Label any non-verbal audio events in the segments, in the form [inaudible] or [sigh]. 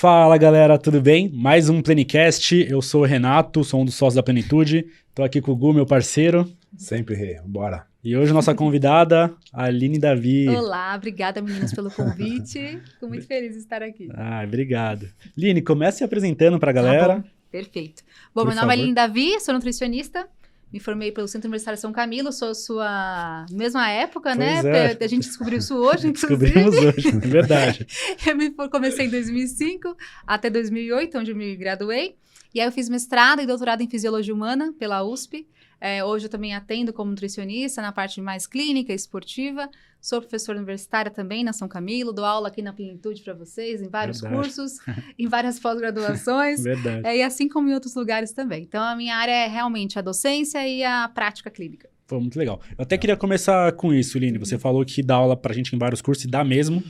Fala galera, tudo bem? Mais um Plenicast. Eu sou o Renato, sou um dos sócios da Plenitude. Tô aqui com o Gu, meu parceiro. Sempre, Rê. Bora. E hoje nossa convidada, Aline Davi. Olá, obrigada meninas pelo convite. Fico muito feliz de estar aqui. Ah, obrigado. Line, comece se apresentando pra galera. Tá bom, perfeito. Bom, Por meu nome é. Aline Davi, sou nutricionista. Me formei pelo Centro Universitário São Camilo, sou sua mesma época, né? Pois é. Porque A gente descobriu isso hoje, [laughs] inclusive. Descobrimos hoje, é verdade. [laughs] Eu me comecei em 2005 até 2008, onde eu me graduei. E aí eu fiz mestrado e doutorado em Fisiologia Humana pela USP. É, hoje eu também atendo como nutricionista na parte mais clínica e esportiva. Sou professora universitária também na São Camilo, dou aula aqui na Plenitude para vocês, em vários Verdade. cursos, em várias [laughs] pós-graduações. Verdade. É, e assim como em outros lugares também. Então, a minha área é realmente a docência e a prática clínica. Foi muito legal. Eu até queria começar com isso, Line. Você falou que dá aula pra gente em vários cursos e dá mesmo.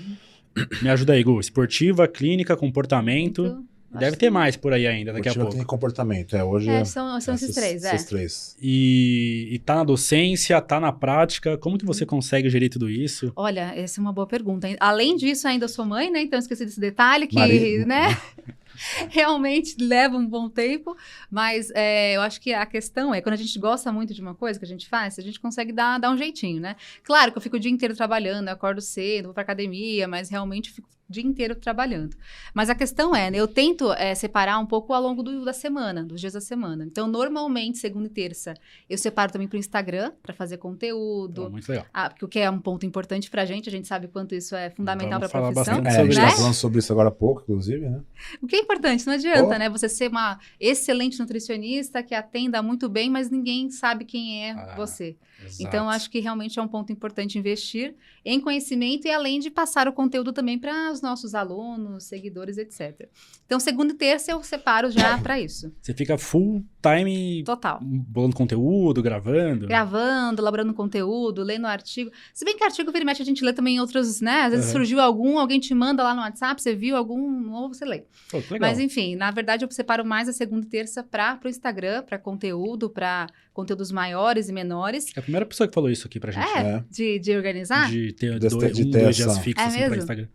Me ajuda aí, Gu. Esportiva, clínica, comportamento. Então, acho Deve ter mais por aí ainda, daqui a pouco. tem comportamento. É, hoje É, são, são esses três, é. Esses três. E, e tá na docência, tá na prática. Como que você consegue gerir tudo isso? Olha, essa é uma boa pergunta. Além disso, ainda sou mãe, né? Então esqueci desse detalhe que, né? [laughs] [laughs] Realmente leva um bom tempo, mas é, eu acho que a questão é quando a gente gosta muito de uma coisa que a gente faz, a gente consegue dar, dar um jeitinho, né? Claro que eu fico o dia inteiro trabalhando, eu acordo cedo, vou pra academia, mas realmente fico dia inteiro trabalhando. Mas a questão é, né, eu tento é, separar um pouco ao longo do- da semana, dos dias da semana. Então, normalmente, segunda e terça, eu separo também pro Instagram para fazer conteúdo, Pô, muito legal. ah, porque o que é um ponto importante pra gente, a gente sabe quanto isso é fundamental Vamos para a profissão. bastante É, a gente sobre né? tá falando sobre isso agora há pouco, inclusive, né? O que é importante, não adianta, Oh. né? Você ser uma excelente nutricionista que atenda muito bem, mas ninguém sabe quem é Ah, você. Exato. Então, acho que realmente é um ponto importante investir em conhecimento e além de passar o conteúdo também para os nossos alunos, seguidores, etc. Então, segunda e terça eu separo já para isso. Você fica full time Total. bolando conteúdo, gravando. Gravando, elaborando conteúdo, lendo artigo. Se bem que artigo vira e mexe a gente lê também em outros, né? Às vezes Uhum. surgiu algum, alguém te manda lá no WhatsApp, você viu algum novo, você lê. Pô. Mas enfim, na verdade eu separo mais a segunda e terça para o Instagram, para conteúdo, para conteúdos maiores e menores. É a primeira pessoa que falou isso aqui pra gente. É, É. de, de organizar. De ter Desse- dois, de um, ter dois dias fixos É assim, pra? Instagram.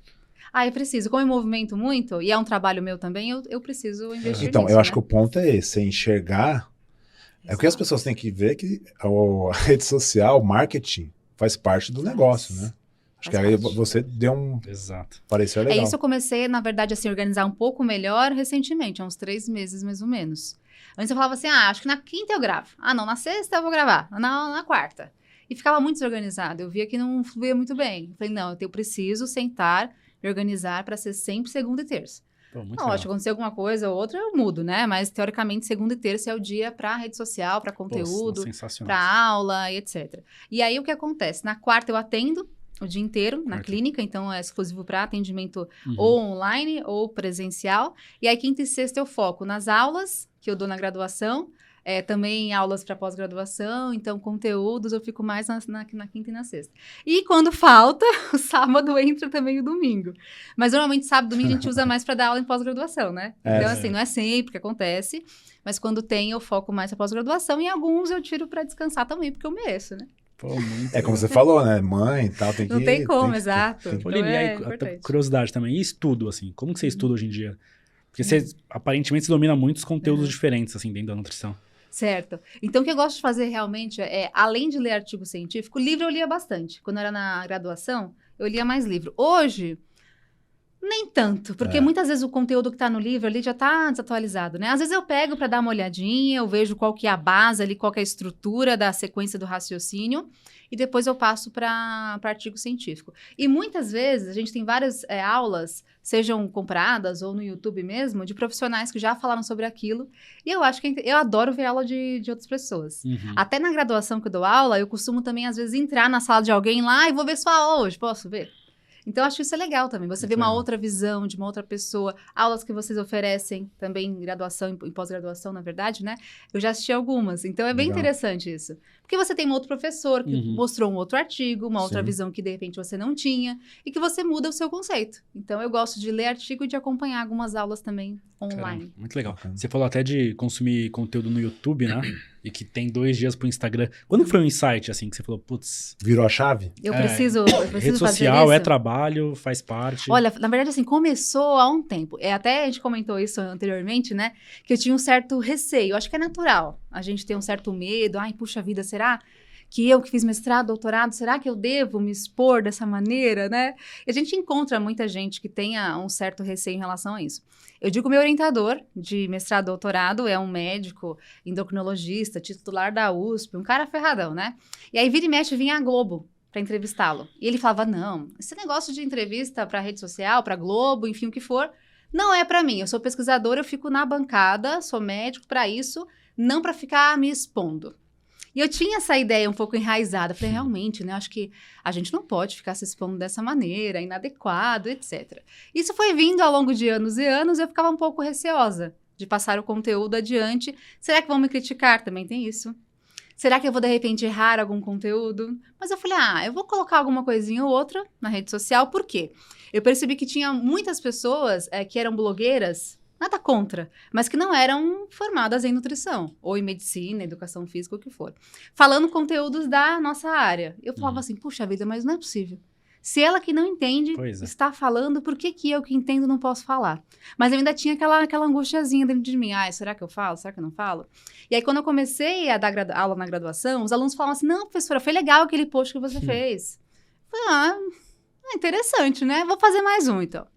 Ah, eu preciso. Como eu movimento muito, e é um trabalho meu também, eu, eu preciso investir Então, nisso, eu acho né? que o ponto é esse, é enxergar. É o que as pessoas têm que ver que a [laughs] rede social, o marketing, faz parte do negócio, né? Acho que aí você deu um Exato. parecer É legal. isso eu comecei, na verdade, assim, organizar um pouco melhor recentemente, há uns três meses mais ou menos. Antes eu falava assim, ah, acho que na quinta eu gravo. Ah, não, na sexta eu vou gravar. Na, na quarta. E ficava muito desorganizado. Eu via que não fluía muito bem. Eu falei, não, eu preciso sentar, me organizar para ser sempre segunda e terça. Pô, muito que acontecer alguma coisa ou outra, eu mudo, né? Mas teoricamente, segunda e terça é o dia para rede social, para conteúdo, para aula e etc. E aí o que acontece? Na quarta eu atendo o dia inteiro na clínica, então é exclusivo para atendimento Uhum. ou online ou presencial. E aí quinta e sexta eu foco nas aulas que eu dou na graduação. É, também aulas para pós-graduação, então conteúdos eu fico mais na, na- na quinta e na sexta. E quando falta, [laughs] o sábado entra também o domingo. Mas normalmente sábado e domingo a gente usa mais para dar aula em pós-graduação, né? É, então, é. assim, não é sempre que acontece, mas quando tem, eu foco mais na pós-graduação e alguns eu tiro para descansar também, porque eu mereço, né? Pô, É como você falou, né? Mãe e tal, tem que Não tem como, que- exato. tem que- Então é aí, curiosidade também. E estudo, assim? Como que você estuda hoje em dia? Porque você, aparentemente, você domina muitos conteúdos Uhum. diferentes, assim, dentro da nutrição. Certo. Então, o que eu gosto de fazer realmente é, além de ler artigo científico, livro eu lia bastante. Quando eu era na graduação, eu lia mais livro. Hoje, nem tanto, porque É. muitas vezes o conteúdo que está no livro ali já está desatualizado, né? Às vezes eu pego para dar uma olhadinha, eu vejo qual que é a base ali, qual que é a estrutura da sequência do raciocínio, e depois eu passo para artigo científico. E muitas vezes a gente tem várias é, aulas, sejam compradas ou no YouTube mesmo, de profissionais que já falaram sobre aquilo. E eu acho que eu adoro ver aula de, de outras pessoas. Uhum. Até na graduação que eu dou aula, eu costumo também, às vezes, entrar na sala de alguém lá e vou ver sua aula hoje. Posso ver? Então, eu acho isso é legal também. Você vê uma outra visão de uma outra pessoa. Aulas que vocês oferecem também em graduação e pós-graduação, na verdade, né? Eu já assisti algumas. Então, é bem Legal. interessante isso. Porque você tem um outro professor que Uhum. mostrou um outro artigo, uma outra Sim. visão que, de repente, você não tinha. E que você muda o seu conceito. Então, eu gosto de ler artigo e de acompanhar algumas aulas também online. Caramba, muito legal. Você falou até de consumir conteúdo no YouTube, né? E que tem dois dias pro Instagram. Quando foi um insight, assim, que você falou, putz, Virou a chave? Eu É, preciso, eu preciso rede fazer social é trabalho, faz parte. Olha, na verdade, assim, começou há um tempo. É, até a gente comentou isso anteriormente, né? Que eu tinha um certo receio. Acho que é natural. A gente tem um certo medo. Ai, puxa vida, será que eu que fiz mestrado, doutorado, será que eu devo me expor dessa maneira, né? E a gente encontra muita gente que tenha um certo receio em relação a isso. Eu digo meu orientador de mestrado, doutorado, é um médico endocrinologista, titular da USP, um cara ferradão, né? E aí vira e mexe vinha a Globo para entrevistá-lo. E ele falava: "Não, esse negócio de entrevista para rede social, para Globo, enfim, o que for, não é para mim. Eu sou pesquisador, eu fico na bancada, sou médico para isso, não para ficar me expondo". E eu tinha essa ideia um pouco enraizada. Falei, realmente, né? Acho que a gente não pode ficar se expondo dessa maneira, inadequado, etc. Isso foi vindo ao longo de anos e anos, eu ficava um pouco receosa de passar o conteúdo adiante. Será que vão me criticar? Também tem isso. Será que eu vou, de repente, errar algum conteúdo? Mas eu falei, ah, eu vou colocar alguma coisinha ou outra na rede social, por quê? Eu percebi que tinha muitas pessoas eh, que eram blogueiras, nada contra, mas que não eram formadas em nutrição, ou em medicina, educação física, o que for. Falando conteúdos da nossa área. Eu falava Uhum. assim, puxa vida, mas não é possível. Se ela que não entende é. está falando, por que, que eu que entendo não posso falar? Mas eu ainda tinha aquela, aquela angustiazinha dentro de mim. Ah, será que eu falo? Será que eu não falo? E aí, quando eu comecei a dar aula na graduação, os alunos falavam assim: não, professora, foi legal aquele post que você fez. Eu falei, ah, é interessante, né? Vou fazer mais um, então.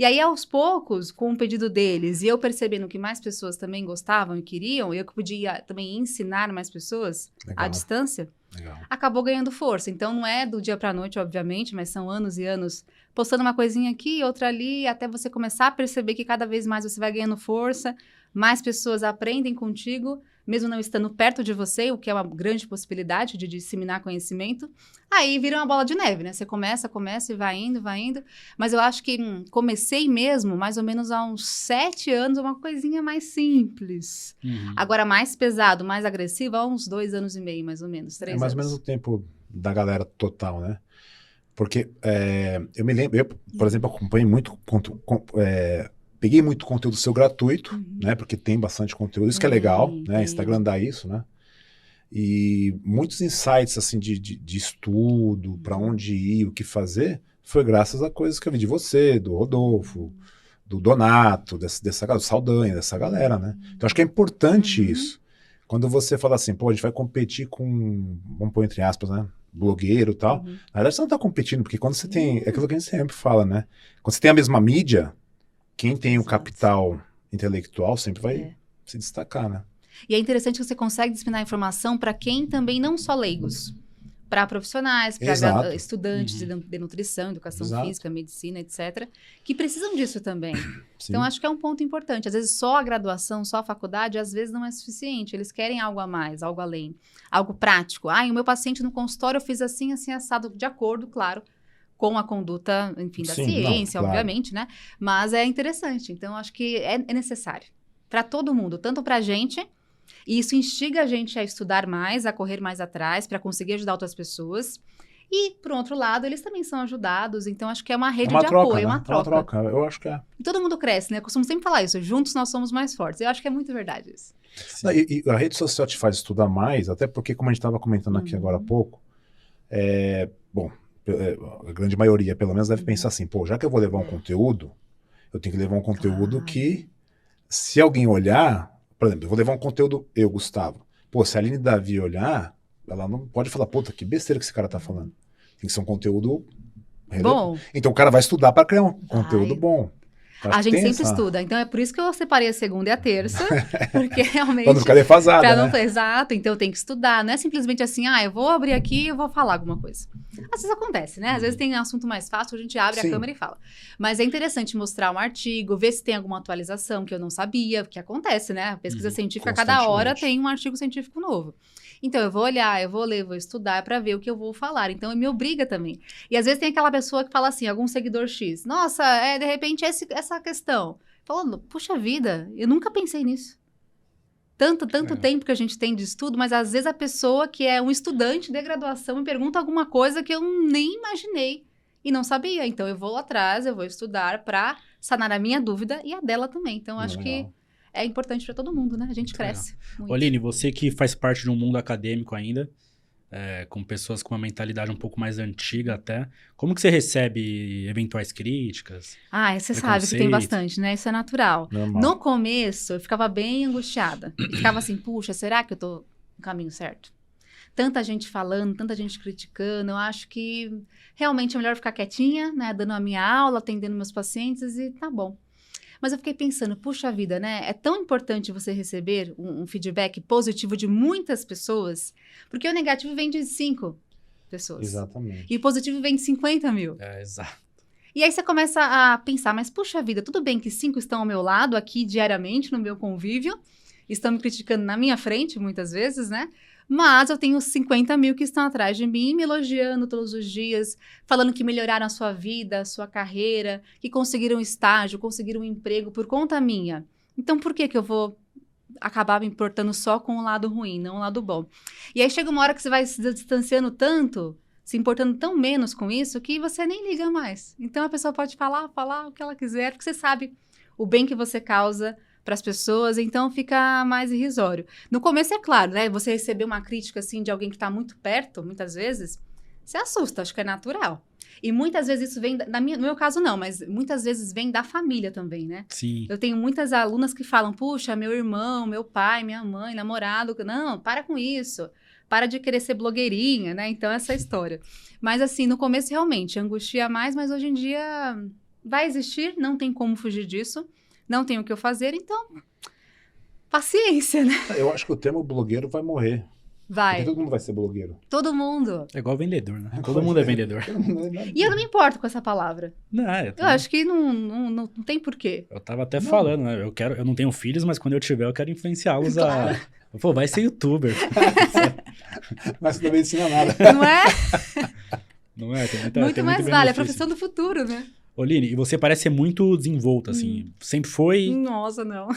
E aí, aos poucos, com o pedido deles, e eu percebendo que mais pessoas também gostavam e queriam, e eu que podia também ensinar mais pessoas à Legal. distância, legal. acabou ganhando força. Então não é do dia para noite, obviamente, mas são anos e anos postando uma coisinha aqui, outra ali, até você começar a perceber que cada vez mais você vai ganhando força, mais pessoas aprendem contigo, mesmo não estando perto de você, o que é uma grande possibilidade de disseminar conhecimento. Aí vira uma bola de neve, né? Você começa, começa e vai indo, vai indo. Mas eu acho que hum, comecei mesmo, mais ou menos há uns sete anos, uma coisinha mais simples. Uhum. Agora, mais pesado, mais agressivo, há uns dois anos e meio, mais ou menos, três É mais ou menos o tempo da galera total, né? Porque é, eu me lembro, eu, por exemplo, acompanhei muito, conto- com- é, peguei muito conteúdo seu gratuito, Uhum. né? Porque tem bastante conteúdo, isso que é Tem, legal, né? tem. Instagram dá isso, né? E muitos insights, assim, de, de, de estudo, para onde ir, o que fazer, foi graças a coisas que eu vi de você, do Rodolfo, do Donato, dessa, dessa galera, do Saldanha, dessa galera, né? Então acho que é importante Uhum. isso. Quando você fala assim, pô, a gente vai competir com, vamos pôr entre aspas, né? Blogueiro e tal. Uhum. Na verdade, você não tá competindo, porque quando você tem. É aquilo que a gente sempre fala, né? Quando você tem a mesma mídia, quem tem o capital intelectual sempre vai É. se destacar, né? E é interessante que você consegue disseminar informação para quem também não só leigos, para profissionais, para estudantes Uhum. de, nutrição, educação Exato. física, medicina, etc., que precisam disso também. [coughs] Sim. Então, acho que é um ponto importante. Às vezes, só a graduação, só a faculdade, às vezes não é suficiente. Eles querem algo a mais, algo além, algo prático. Ah, o meu paciente no consultório eu fiz assim, assim, assado, de acordo, claro, com a conduta, enfim, da Sim, ciência, não, claro. obviamente, né? Mas é interessante. Então, acho que é, é necessário para todo mundo, tanto para a gente. E isso instiga a gente a estudar mais, a correr mais atrás, para conseguir ajudar outras pessoas. E, por outro lado, eles também são ajudados. Então, acho que é uma É rede uma de troca, apoio, né? é uma É uma troca. troca. Eu acho que é. E todo mundo cresce, né? Eu costumo sempre falar isso. Juntos nós somos mais fortes. Eu acho que é muito verdade isso. Não, E, e a rede social te faz estudar mais, até porque, como a gente estava comentando aqui Uhum. agora há pouco, é, bom, é, a grande maioria, pelo menos, deve Uhum. pensar assim, pô, já que eu vou levar um É. conteúdo, eu tenho que levar um conteúdo Claro. que, se alguém olhar, por exemplo, eu vou levar um conteúdo, eu, Gustavo, pô, se a Aline Davi olhar, ela não pode falar, puta, que besteira que esse cara tá falando. Tem que ser um conteúdo. Bom, Então o cara vai estudar para criar um conteúdo Vai. bom. A gente sempre estuda. Então é por isso que eu separei a segunda e a terça. [laughs] porque realmente. Pra não ficar defasada, Pra né? não, exato, então tem que estudar. Não é simplesmente assim, ah, eu vou abrir aqui e eu vou falar alguma coisa. Às vezes acontece, né? Às vezes tem um assunto mais fácil, a gente abre Sim. a câmera e fala. Mas é interessante mostrar um artigo, ver se tem alguma atualização que eu não sabia, que acontece, né? A pesquisa Uhum, científica, cada hora tem um artigo científico novo. Então eu vou olhar, eu vou ler, vou estudar para ver o que eu vou falar. Então me obriga também. E às vezes tem aquela pessoa que fala assim, algum seguidor X, nossa, é de repente esse- essa questão. Falando, puxa vida, eu nunca pensei nisso. Tanto, tanto É. tempo que a gente tem de estudo, mas às vezes a pessoa que é um estudante de graduação me pergunta alguma coisa que eu nem imaginei e não sabia. Então eu vou atrás, eu vou estudar para sanar a minha dúvida e a dela também. Então acho que. É importante para todo mundo, né? A gente Muito cresce. muito. Oline, você que faz parte de um mundo acadêmico ainda, é, com pessoas com uma mentalidade um pouco mais antiga até, como que você recebe eventuais críticas? Ah, você sabe que tem bastante, né? Isso é natural. Normal. No começo, eu ficava bem angustiada. E ficava assim, puxa, será que eu tô no caminho certo? Tanta gente falando, tanta gente criticando. Eu acho que realmente é melhor ficar quietinha, né? Dando a minha aula, atendendo meus pacientes e tá bom. Mas eu fiquei pensando, puxa vida, né? É tão importante você receber um, um feedback positivo de muitas pessoas, porque o negativo vem de cinco pessoas. Exatamente. E o positivo vem de 50 mil. É, exato. E aí você começa a pensar, mas puxa vida, tudo bem que cinco estão ao meu lado aqui diariamente no meu convívio, estão me criticando na minha frente muitas vezes, né? Mas eu tenho 50 mil que estão atrás de mim, me elogiando todos os dias, falando que melhoraram a sua vida, a sua carreira, que conseguiram um estágio, conseguiram um emprego por conta minha. Então por que que eu vou acabar me importando só com o lado ruim, não o lado bom? E aí chega uma hora que você vai se distanciando tanto se importando tão menos com isso que você nem liga mais. Então a pessoa pode falar, falar o que ela quiser, porque você sabe o bem que você causa para as pessoas, então fica mais irrisório. No começo é claro, né? Você receber uma crítica assim de alguém que está muito perto, muitas vezes, você assusta, acho que é natural. E muitas vezes isso vem, da, minha, no meu caso não, mas muitas vezes vem da família também, né? Sim. Eu tenho muitas alunas que falam: puxa, meu irmão, meu pai, minha mãe, namorado. Não, para com isso. Para de querer ser blogueirinha, né? Então, essa é história. [laughs] Mas, assim, no começo, realmente, angustia mais, mas hoje em dia vai existir, não tem como fugir disso. Não tem o que eu fazer, então. Paciência, né? Eu acho que o termo blogueiro vai morrer. Vai. Porque todo mundo vai ser blogueiro. Todo mundo. É igual vendedor, né? Todo mundo é vendedor. Todo mundo é- E eu não me importo com essa palavra. Não, eu, Eu também. acho que não, não, não, não tem porquê. eu tava até Não. falando, né? Eu quero, eu não tenho filhos, mas quando eu tiver, eu quero influenciá-los a. Pô, vai ser youtuber. [laughs] Mas também ensina nada. Não é? Não é? Tem muita, muito tem mais vale. É a profissão do futuro, né? Oline, e você parece ser muito desenvolta, assim. Sempre foi? Nossa, não.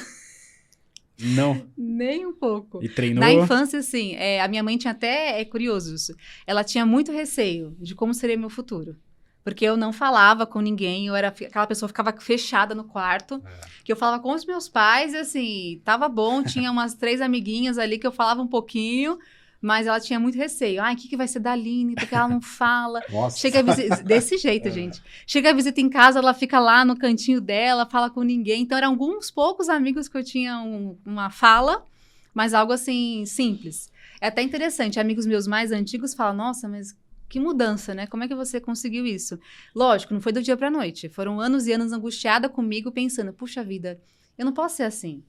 Não. [laughs] Nem um pouco. E treinou. Na infância, sim. É, a minha mãe tinha até. É curioso isso. Ela tinha muito receio de como seria meu futuro. Porque eu não falava com ninguém, eu era aquela pessoa que ficava fechada no quarto, É. que eu falava com os meus pais, e assim, tava bom, tinha [laughs] umas três amiguinhas ali que eu falava um pouquinho, mas ela tinha muito receio. Ai, o que, que vai ser da Aline? Porque ela não [laughs] fala. Nossa. Chega a visita, [laughs] desse jeito, gente. Chega a visita em casa, ela fica lá no cantinho dela, fala com ninguém. Então, eram alguns poucos amigos que eu tinha um- uma fala, mas algo assim, simples. É até interessante, amigos meus mais antigos falam, nossa, mas que mudança, né? Como é que você conseguiu isso? Lógico, não foi do dia pra noite. Foram anos e anos angustiada comigo, pensando, puxa vida, eu não posso ser assim.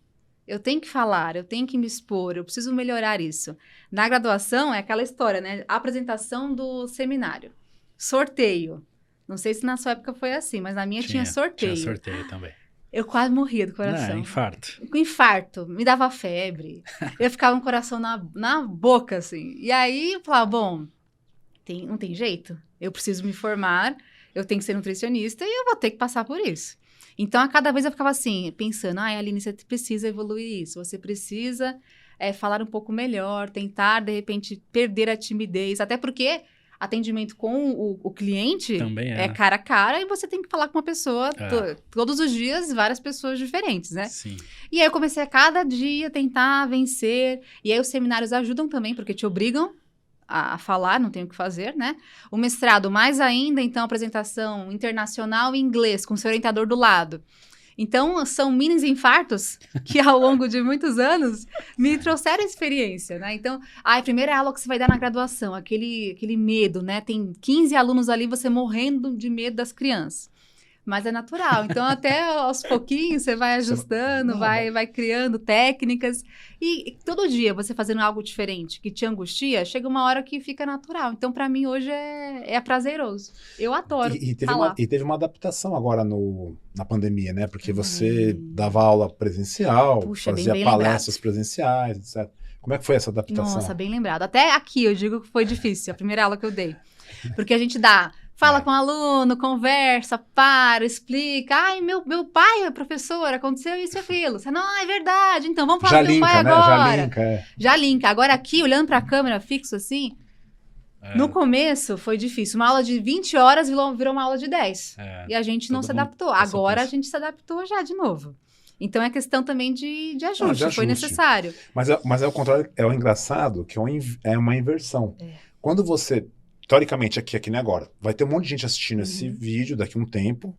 Eu tenho que falar, eu tenho que me expor, eu preciso melhorar isso. Na graduação é aquela história, né? Apresentação do seminário. Sorteio. Não sei se na sua época foi assim, mas na minha tinha, sorteio. Tinha sorteio também. Eu quase morria do Não, coração. infarto. Com infarto, me dava febre. eu ficava com o coração na, na boca, assim. E aí eu falava, bom, tem, não tem jeito. Eu preciso me formar, eu tenho que ser nutricionista e eu vou ter que passar por isso. Então, a cada vez eu ficava assim, pensando, ai, Aline, você precisa evoluir isso, você precisa é, falar um pouco melhor, tentar, de repente, perder a timidez. Até porque atendimento com o, o cliente Também é. é cara a cara e você tem que falar com uma pessoa É. to- todos os dias, várias pessoas diferentes, né? Sim. E aí eu comecei a cada dia tentar vencer. E aí os seminários ajudam também, porque te obrigam a, falar, não tem o que fazer, né? O mestrado, mais ainda, então, apresentação internacional em inglês, com seu orientador do lado. Então, são mini infartos que ao longo de muitos anos me trouxeram experiência, né? Então, a primeira aula que você vai dar na graduação, aquele, aquele medo, né? Tem 15 alunos ali, você morrendo de medo das crianças. Mas é natural. Então, até aos pouquinhos, você vai ajustando, vai, vai criando técnicas. E, e todo dia você fazendo algo diferente que te angustia, chega uma hora que fica natural. Então, para mim, hoje é, é prazeroso. Eu adoro E, e teve falar. uma, e teve uma adaptação agora no, na pandemia, né? Porque você Hum. dava aula presencial, Puxa, bem- fazia bem palestras presenciais, etc. Como é que foi essa adaptação? Nossa, bem lembrado. Até aqui eu digo que foi difícil, a primeira aula que eu dei. Porque a gente dá, fala É. com o aluno, conversa, para, explica. Ai, meu, meu pai é professor, aconteceu isso e aquilo. Você, não, é verdade. Então vamos falar Já do meu linka, pai né? agora. Já linka, é. Já linka. Agora aqui, olhando para a câmera fixo assim, É, no começo foi difícil. Uma aula de 20 horas virou, virou uma aula de 10. é. E a gente não Todo se mundo adaptou. por Agora a isso. gente se adaptou já de novo. Então é questão também de, de ajuste, Ah, de foi ajuste. necessário. Mas, é, mas é o contrário, é o engraçado, que é, é uma inversão. É. Quando você, teoricamente, aqui, aqui nem agora, vai ter um monte de gente assistindo esse Uhum. vídeo daqui a um tempo.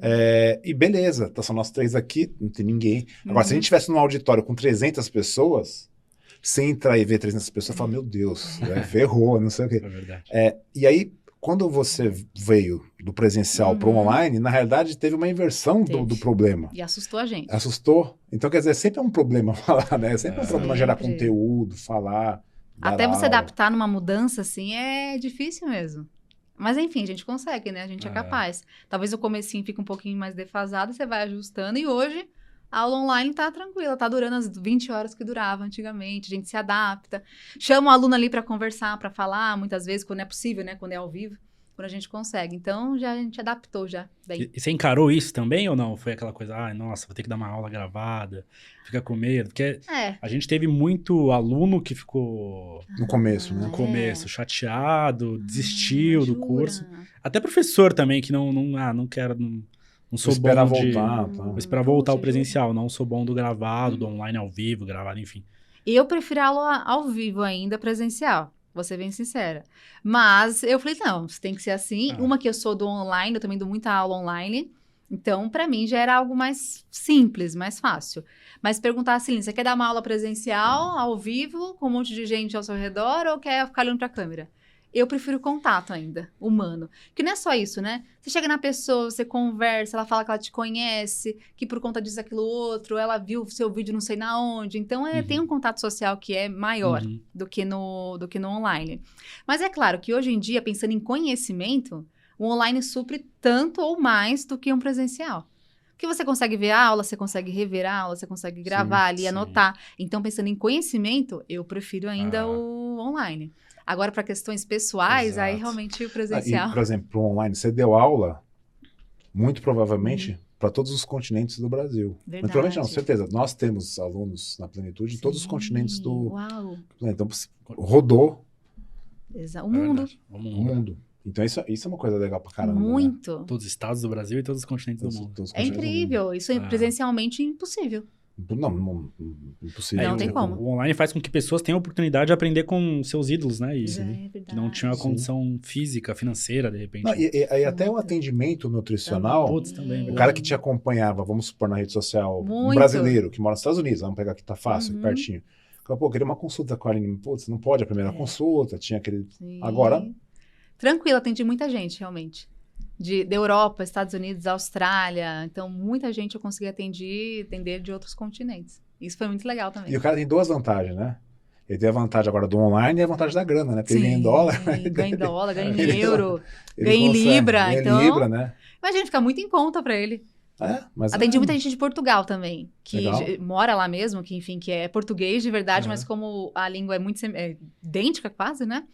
é, e beleza, tá só nós três aqui, não tem ninguém. Agora, se a Uhum. gente tivesse num auditório com 300 pessoas, sem entrar e ver 300 pessoas, fala, meu Deus, é, ferrou, não sei o quê. É verdade. E aí, quando você veio do presencial para o Uhum. online, na realidade teve uma inversão do, Teve. do problema. E assustou a gente. Assustou. Então, quer dizer, sempre é um problema [laughs] falar, né? Sempre é um É. problema gerar conteúdo, falar. Até você aula. adaptar numa mudança, assim, é difícil mesmo. Mas enfim, a gente consegue, né? A gente é, É. capaz. Talvez o comecinho fique um pouquinho mais defasado, você vai ajustando. E hoje, a aula online tá tranquila, tá durando as 20 horas que durava antigamente. A gente se adapta. Chama o aluno ali para conversar, para falar, muitas vezes, quando é possível, né? Quando é ao vivo. Quando a gente consegue. Então, já a gente adaptou já. Bem. E, e você encarou isso também ou não? Foi aquela coisa, ai, nossa, vou ter que dar uma aula gravada, fica com medo. Porque É. a gente teve muito aluno que ficou No começo, né? no É. começo chateado, desistiu Ah, do jura? curso. Até professor também, que não, não, ah, não quero, não, não sou Vou esperar bom de... voltar. Tá? Vou esperar voltar ao Puxa, presencial, não sou bom do gravado, do online ao vivo, gravado, enfim. Eu prefiro a aula ao vivo ainda, presencial. Vou ser bem sincera. Mas eu falei, não, tem que ser assim. Ah. Uma que eu sou do online, eu também dou muita aula online. Então, pra mim, já era algo mais simples, mais fácil. Mas perguntar assim, você quer dar uma aula presencial, ao vivo, com um monte de gente ao seu redor, ou quer ficar olhando pra câmera? Eu prefiro contato ainda, humano. Porque não é só isso, né? Você chega na pessoa, você conversa, ela fala que ela te conhece, que por conta disso, aquilo, outro, ela viu o seu vídeo não sei na onde. Então, é, Uhum. tem um contato social que é maior Uhum. do que no do que no online. Mas é claro que hoje em dia, pensando em conhecimento, o online supre tanto ou mais do que um presencial. Porque você consegue ver a aula, você consegue rever a aula, você consegue gravar ali, sim. anotar. Então, pensando em conhecimento, eu prefiro ainda Ah. o online. Agora, para questões pessoais, aí Exato. realmente o Ah, presencial. e, por exemplo, online, você deu aula, muito provavelmente, Uhum. para todos os continentes do Brasil. Mas Verdade. provavelmente não, certeza. Nós temos alunos na plenitude em todos os continentes do. Uau! Então, rodou Exa- É O mundo, verdade. O o mundo. mundo. Então, isso, isso é uma coisa legal pra caramba. Né? muito. Todos os estados do Brasil e todos os continentes Todos- do mundo. todos os É do mundo. incrível. Isso é presencialmente impossível. Não, não, impossível. Não É, tem o, como. O online faz com que pessoas tenham a oportunidade de aprender com seus ídolos, né? E é que não tinham a Sim. condição física, financeira, de repente. Não, e, e- e até o Muito. atendimento nutricional, Putz, também, o verdade. cara que te acompanhava, vamos supor, na rede social, um Muito. brasileiro que mora nos Estados Unidos, vamos pegar aqui, tá fácil, Uhum. pertinho. Fala, Pô, queria uma consulta com a Aline. Putz, não pode a primeira É. consulta, tinha aquele. Sim. Agora- Tranquilo, atendi muita gente, realmente. De, da Europa, Estados Unidos, Austrália. Então, muita gente eu consegui atender, atender de outros continentes. Isso foi muito legal também. E o cara tem duas vantagens, né? Ele tem a vantagem agora do online e a vantagem da grana, né? Porque ele ganha em dólar. [laughs] Ganha em dólar, ganha em euro. ganha em libra, ganha em então- libra, né? Imagina, fica muito em conta pra ele. É, mas Atendi é, muita gente de Portugal também, que mora lá mesmo, que enfim, que é português de verdade, Aham. mas como a língua é muito é idêntica quase, né?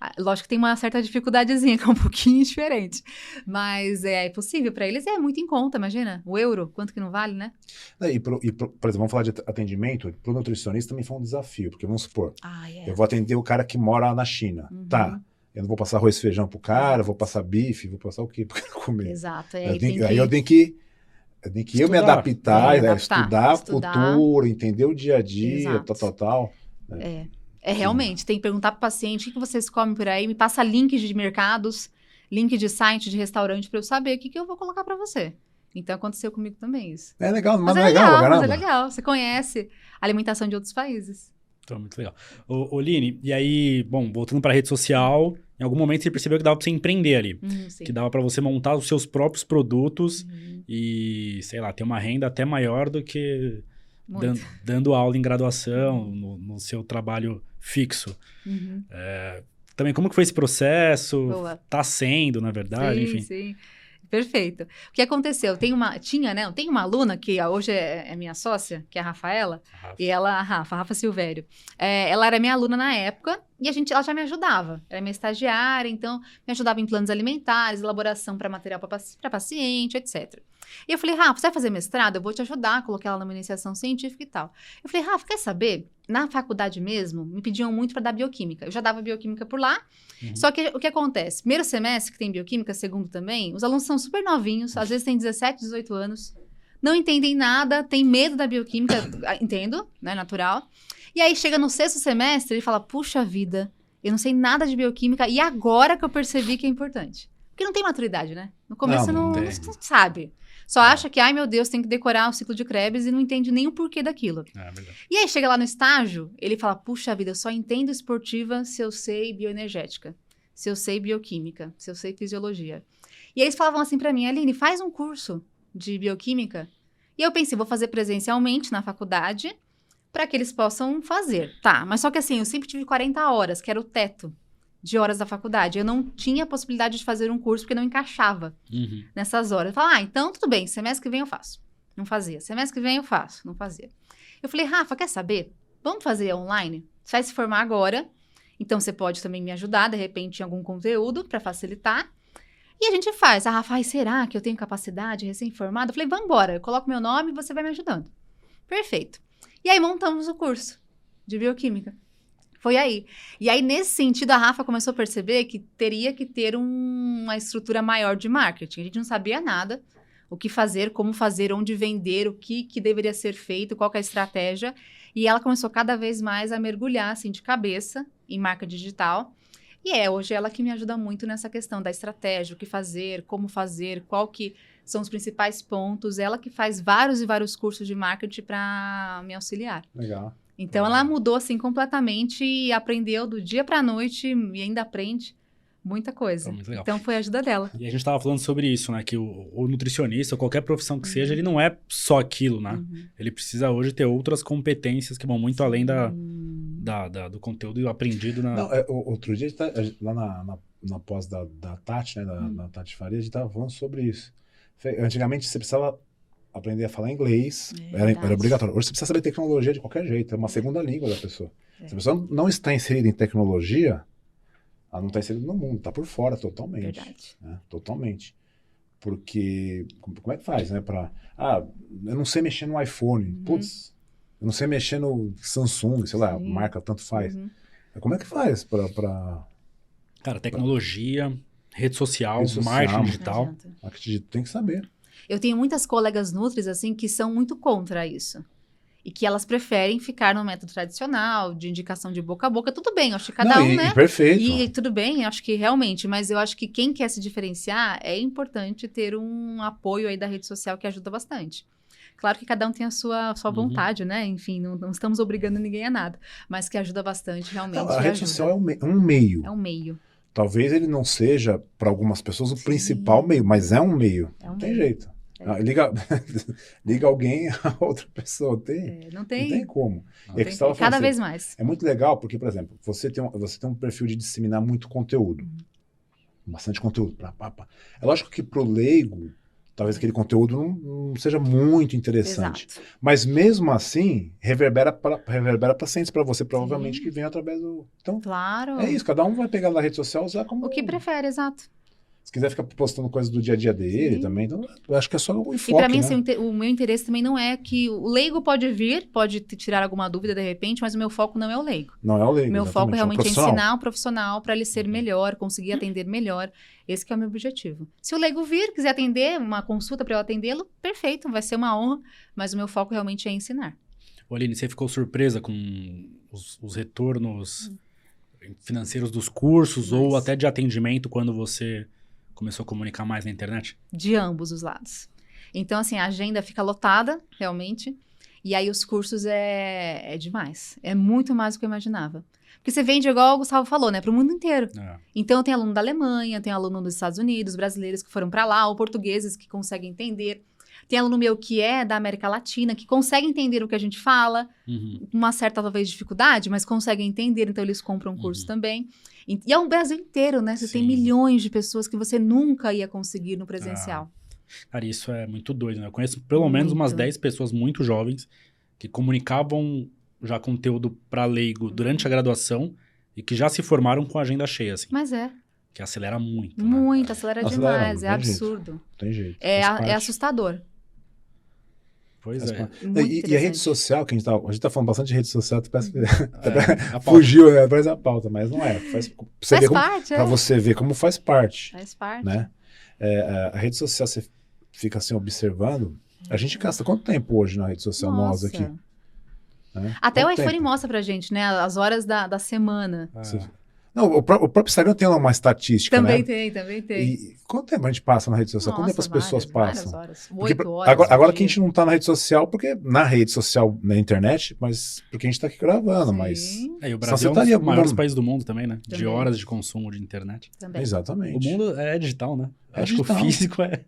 Ah, Lógico que tem uma certa dificuldadezinha, [laughs] que é um pouquinho diferente. Mas é possível para eles, é muito em conta, imagina. O euro, quanto que não vale, né? E, pro- e pro- por exemplo, vamos falar de atendimento. Para o nutricionista também foi um desafio, porque vamos supor, Ah, é. eu vou atender o cara que mora na China. Uhum. Tá. Eu não vou passar arroz e feijão pro cara, vou passar bife, vou passar o quê pro cara comer? Exato. É, Eu tenho- tem aí que... eu tenho que. Eu tenho que eu me Estudar. adaptar, É, né, adaptar, estudar, estudar. a cultura, entender o dia a dia, Exato. tal, tal, tal. É, é realmente, tem que perguntar pro paciente o que, vocês comem por aí, me passa link de mercados, link de site, de restaurante, para eu saber o que, que eu vou colocar para você. Então aconteceu comigo também isso. É legal, mas, Mas, é é legal, legal, mas é legal. Você conhece a alimentação de outros países. Então, muito legal. Ô, ô Line, e aí, bom, voltando pra rede social, em algum momento você percebeu que dava pra você empreender ali. Hum, sim. Que dava pra você montar os seus próprios produtos Uhum, e, sei lá, ter uma renda até maior do que. Dan- dando aula em graduação, no, no seu trabalho fixo. Uhum. Também, como que foi esse processo? Boa. Tá sendo, na verdade, sim, enfim. sim. Perfeito. O que aconteceu? Tem uma, tinha, né? Tem uma aluna que ah, hoje é, é minha sócia, que é a Rafaela, e ela, a Rafa, a Rafa Silvério. É, ela era minha aluna na época e a gente, ela já me ajudava. Era minha estagiária, então me ajudava em planos alimentares, elaboração para material para paciente, etc. E eu falei, Rafa, você vai fazer mestrado? Eu vou te ajudar, coloquei ela numa iniciação científica e tal. Eu falei, Rafa, quer saber? Na faculdade mesmo, me pediam muito para dar bioquímica. Eu já dava bioquímica por lá, Uhum. só que o que acontece? Primeiro semestre, que tem bioquímica, segundo também, os alunos são super novinhos, às vezes têm 17, 18 anos. não entendem nada, tem medo da bioquímica, entendo, né, natural. E aí chega no sexto semestre e fala: "Puxa vida, eu não sei nada de bioquímica e agora que eu percebi que é importante". Porque não tem maturidade, né? No começo Não, não, não não, sabe. Só acha que, ai meu Deus, tem que decorar o ciclo de Krebs e não entende nem o porquê daquilo. É verdade. E aí chega lá no estágio, ele fala: puxa vida, eu só entendo esportiva se eu sei bioenergética, se eu sei bioquímica, se eu sei fisiologia. E aí eles falavam assim pra mim, Aline, faz um curso de bioquímica. E eu pensei, vou fazer presencialmente na faculdade para que eles possam fazer. Tá, mas só que assim, eu sempre tive 40 horas, que era o teto de horas da faculdade. Eu não tinha a possibilidade de fazer um curso porque não encaixava Uhum. nessas horas. Eu falava, ah, então tudo bem, semestre que vem eu faço. Não fazia. Semestre que vem eu faço. Não fazia. Eu falei, Rafa, quer saber? Vamos fazer online? Você vai se formar agora. Então você pode também me ajudar, de repente, em algum conteúdo para facilitar. E a gente faz. A Rafa, ai, será que eu tenho capacidade recém-formada? Eu falei, vamos embora, eu coloco meu nome e você vai me ajudando. Perfeito. E aí montamos o curso de bioquímica. Foi aí. E aí, nesse sentido, a Rafa começou a perceber que teria que ter um- uma estrutura maior de marketing. A gente não sabia nada, o que fazer, como fazer, onde vender, o que, que deveria ser feito, qual é a estratégia. E ela começou cada vez mais a mergulhar, assim, de cabeça em marca digital. E é hoje ela que me ajuda muito nessa questão da estratégia, o que fazer, como fazer, qual que são os principais pontos. Ela que faz vários e vários cursos de marketing para me auxiliar. Legal. Então ela mudou assim completamente e aprendeu do dia para noite e ainda aprende muita coisa. Pô, muito legal. Então foi a ajuda dela. E a gente tava falando sobre isso, né? Que o, o nutricionista, ou qualquer profissão que Uhum. seja, ele não é só aquilo, né? Uhum. Ele precisa hoje ter outras competências que vão muito além da, Hum. da- da- do conteúdo aprendido na. Não, é, o- outro dia, a gente tá- a gente- lá na, na, na pós da, da Tati, né, da, Hum. da Tati Faria, a gente tava falando sobre isso. Antigamente você precisava aprender a falar inglês, É era, era obrigatório. Hoje você precisa saber tecnologia de qualquer jeito, é uma segunda língua da pessoa. É. Se a pessoa não está inserida em tecnologia, ela não está inserida no mundo, está por fora totalmente. Verdade. né? Totalmente. Porque, como, é que faz, né? Pra, ah, eu não sei mexer no iPhone. Uhum. Putz, eu não sei mexer no Samsung, sei lá, Sim. marca tanto faz. Uhum. Como é que faz pra, pra Cara, tecnologia, rede social, Rede social. marketing digital. Adianta. acreditar? Tem que saber. Eu tenho muitas colegas nutris assim que são muito contra isso. E que elas preferem ficar no método tradicional, de indicação de boca a boca. Tudo bem, acho que cada Não, um, e, né? e perfeito. E tudo bem, acho que realmente, mas eu acho que quem quer se diferenciar é importante ter um apoio aí da rede social que ajuda bastante. Claro que cada um tem a sua, a sua Uhum. vontade, né? Enfim, não, não estamos obrigando ninguém a nada, mas que ajuda bastante, realmente. Não, a rede ajuda. social é um, me- um meio. É um meio. Talvez ele não seja, para algumas pessoas, o Sim. principal meio, mas é um meio. É um não tem meio. jeito. É. Ah, liga, [laughs] liga alguém [laughs] a outra pessoa. Tem, É, não não tem. tem como. Não É tem- falando cada assim, vez mais. É muito legal porque, por exemplo, você tem um, você tem um perfil de disseminar muito conteúdo. Uhum. Bastante conteúdo. Pra, pá, pá. É lógico que pro leigo, talvez aquele conteúdo não, não seja muito interessante. Exato. Mas mesmo assim, reverbera para reverbera pacientes para você, provavelmente, Sim. que vem através do. Então, Claro. é isso, cada um vai pegar na rede social usar como. O que prefere, exato. Se quiser ficar postando coisas do dia a dia dele Sim. também, então eu acho que é só o E enfoque. para mim, né? assim, o o meu interesse também não é que o leigo pode vir, pode te tirar alguma dúvida de repente, mas o meu foco não é o leigo. Não é o leigo. meu foco exatamente, realmente é, o profissional. ensinar o profissional para ele ser melhor, conseguir atender melhor. Esse que é o meu objetivo. Se o leigo vir, quiser atender, uma consulta para eu atendê-lo, perfeito, vai ser uma honra, mas o meu foco realmente é ensinar. Ô, Aline, você ficou surpresa com os, os retornos financeiros dos cursos ou Mas- até de atendimento quando você começou a comunicar mais na internet? de ambos os lados. Então, assim, a agenda fica lotada, realmente. E aí os cursos é, é demais. É muito mais do que eu imaginava. Porque você vende, igual o Gustavo falou, né? Para o mundo inteiro. É. Então, tem aluno da Alemanha, tem aluno dos Estados Unidos, brasileiros que foram para lá, ou portugueses que conseguem entender. Tem aluno meu que é da América Latina, que consegue entender o que a gente fala, Uhum. com uma certa, talvez, dificuldade, mas conseguem entender, então eles compram o curso Uhum. também. E, e é um Brasil inteiro, né? Você tem Sim. milhões de pessoas que você nunca ia conseguir no presencial. Cara, isso é muito doido, né? Eu conheço pelo menos umas Muito. 10 pessoas muito jovens que comunicavam já conteúdo para leigo durante a graduação e que já se formaram com a agenda cheia, assim, Mas é, que acelera muito. né? muito, acelera Acelera, demais, é tem jeito. absurdo. Não tem jeito. É, a- é assustador. Pois é. E, e a rede social, que a gente tá, a gente tá falando bastante de rede social, tu parece que [laughs] É, [laughs] fugiu, né? Parece a pauta, mas não é. Faz, você Faz como, parte, é. pra você ver como faz parte, Faz parte. né? É, a, a rede social, você fica assim observando, A gente gasta quanto tempo hoje na rede social, nós aqui? né? Até Quanto o iPhone tempo? mostra pra gente, né? As horas da, da semana. Ah, Não, o, pró- o próprio Instagram tem uma estatística, Também né? tem, também tem. E quanto tempo a gente passa na rede social? quanto tempo as Nossa, pessoas várias, passam? Várias horas. Oito horas. agora agora que a gente não tá na rede social, porque na rede social, na internet, mas porque a gente tá aqui gravando, mas. Sim, É, e o Brasil é um dos maiores países do mundo também, né? De Também. horas de consumo de internet. também. O Exatamente. mundo é digital, né? É Acho que digital. o físico é.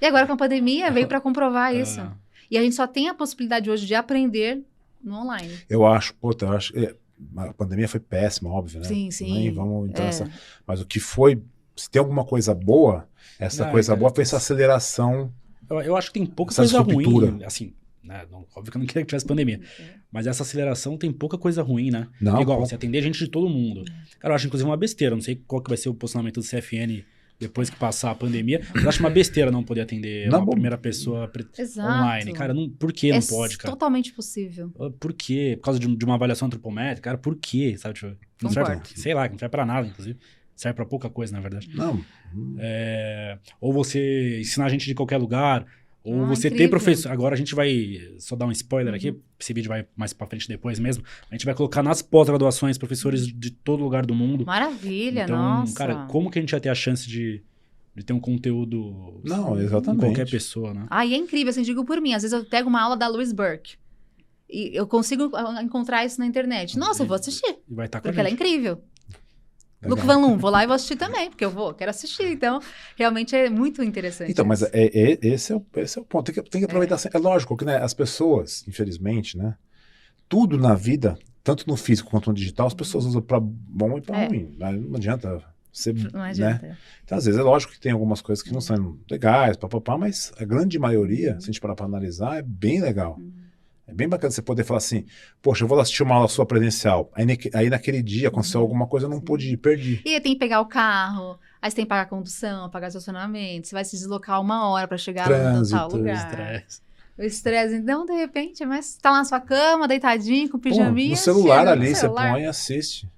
E agora com a pandemia veio pra comprovar [laughs] isso. Ah, E a gente só tem a possibilidade hoje de aprender no online. Eu acho, puta, eu acho. é, a pandemia foi péssima, óbvio, né? Sim, sim. Nem vamos entrar É. nessa. Mas o que foi. Se tem alguma coisa boa, essa Não, coisa é- boa foi essa aceleração. eu, eu acho que tem pouca coisa ruim. Assim, né? Não- óbvio que eu não queria que tivesse pandemia. Mas essa aceleração tem pouca coisa ruim, né? Não, Igual, pô, você atender gente de todo mundo. Cara, eu acho inclusive uma besteira. Não sei qual que vai ser o posicionamento do CFN depois que passar a pandemia. Mas eu acho uma besteira não poder atender Não, uma bom. primeira pessoa Exato. online. Cara, não, por que é não pode, cara? totalmente possível. Ah, Por quê? Por causa de, de uma avaliação antropométrica? Cara, por quê? Sabe, tipo, não serve, sei lá, não serve pra nada, inclusive. Serve pra pouca coisa, na verdade. não. É, ou você ensinar a gente de qualquer lugar, ou Ah, você ter incrível. professor. Agora a gente vai só dar um spoiler Uhum. aqui, esse vídeo vai mais pra frente depois mesmo. A gente vai colocar nas pós-graduações professores de todo lugar do mundo. Maravilha, então, nossa. cara, como que a gente ia ter a chance de, de ter um conteúdo Não, com exatamente. qualquer pessoa, né? Ah, e é incrível, assim, digo por mim. Às vezes eu pego uma aula da Louise Burke. E eu consigo ah, encontrar isso na internet. Nossa, eu vou assistir, E vai estar com a porque ela é incrível. Legal. Luke Van Loon, vou lá e vou assistir também, porque eu vou, quero assistir. Então, realmente é muito interessante. Então, mas é, é- esse, é o, esse é o ponto. Tem que, tem que aproveitar. sempre. É. lógico que né, as pessoas, infelizmente, né? Tudo na vida, tanto no físico quanto no digital, as pessoas usam pra bom e pra É. ruim. né? Não adianta ser. Não né? adianta. Então, às vezes, é lógico que tem algumas coisas que não são legais, papapá, mas a grande maioria, se a gente parar pra analisar, é bem legal. Uhum. É bem bacana você poder falar assim, poxa, eu vou assistir uma aula sua presencial. Aí, aí naquele dia aconteceu Uhum. alguma coisa, eu não pude ir, perdi. E aí tem que pegar o carro, aí você tem que pagar a condução, pagar estacionamento, você vai se deslocar uma hora pra chegar no Trânsito, tal lugar. Estresse. O estresse, então, de repente, mas tá lá na sua cama, deitadinho, com Pô, pijaminha. no celular chega no ali, você celular. põe e assiste.